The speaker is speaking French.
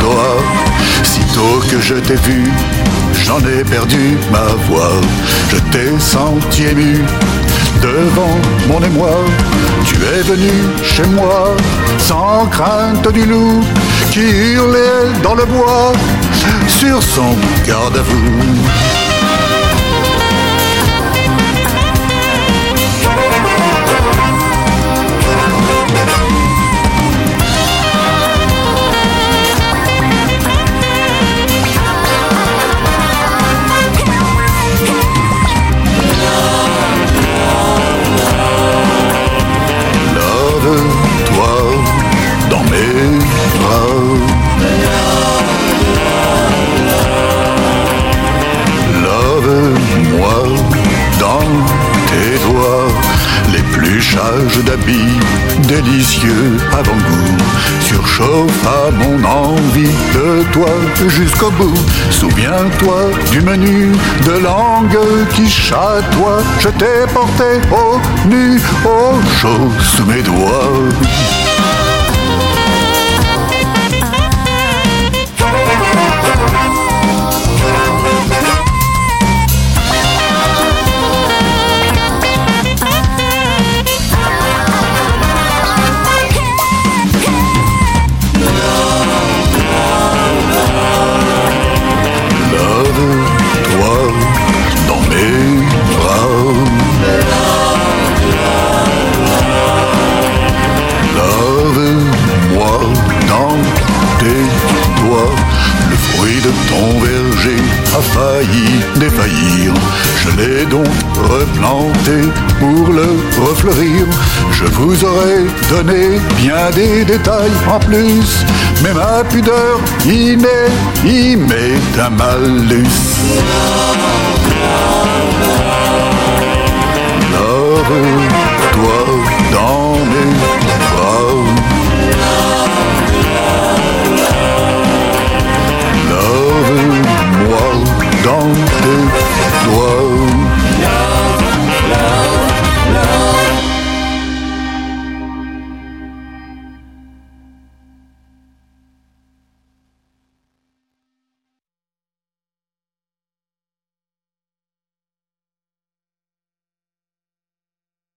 doigts. Sitôt que je t'ai vu, j'en ai perdu ma voix. Je t'ai senti ému devant mon émoi. Tu es venu chez moi sans crainte du loup qui hurlait dans le bois sur son garde L'épluchage d'habits délicieux avant-goût surchauffe à mon envie de toi jusqu'au bout. Souviens-toi du menu de langue qui chatoie. Je t'ai porté au nu, au chaud sous mes doigts. Ton verger a failli défaillir. Je l'ai donc replanté pour le refleurir. Je vous aurais donné bien des détails en plus. Mais ma pudeur y met un malus.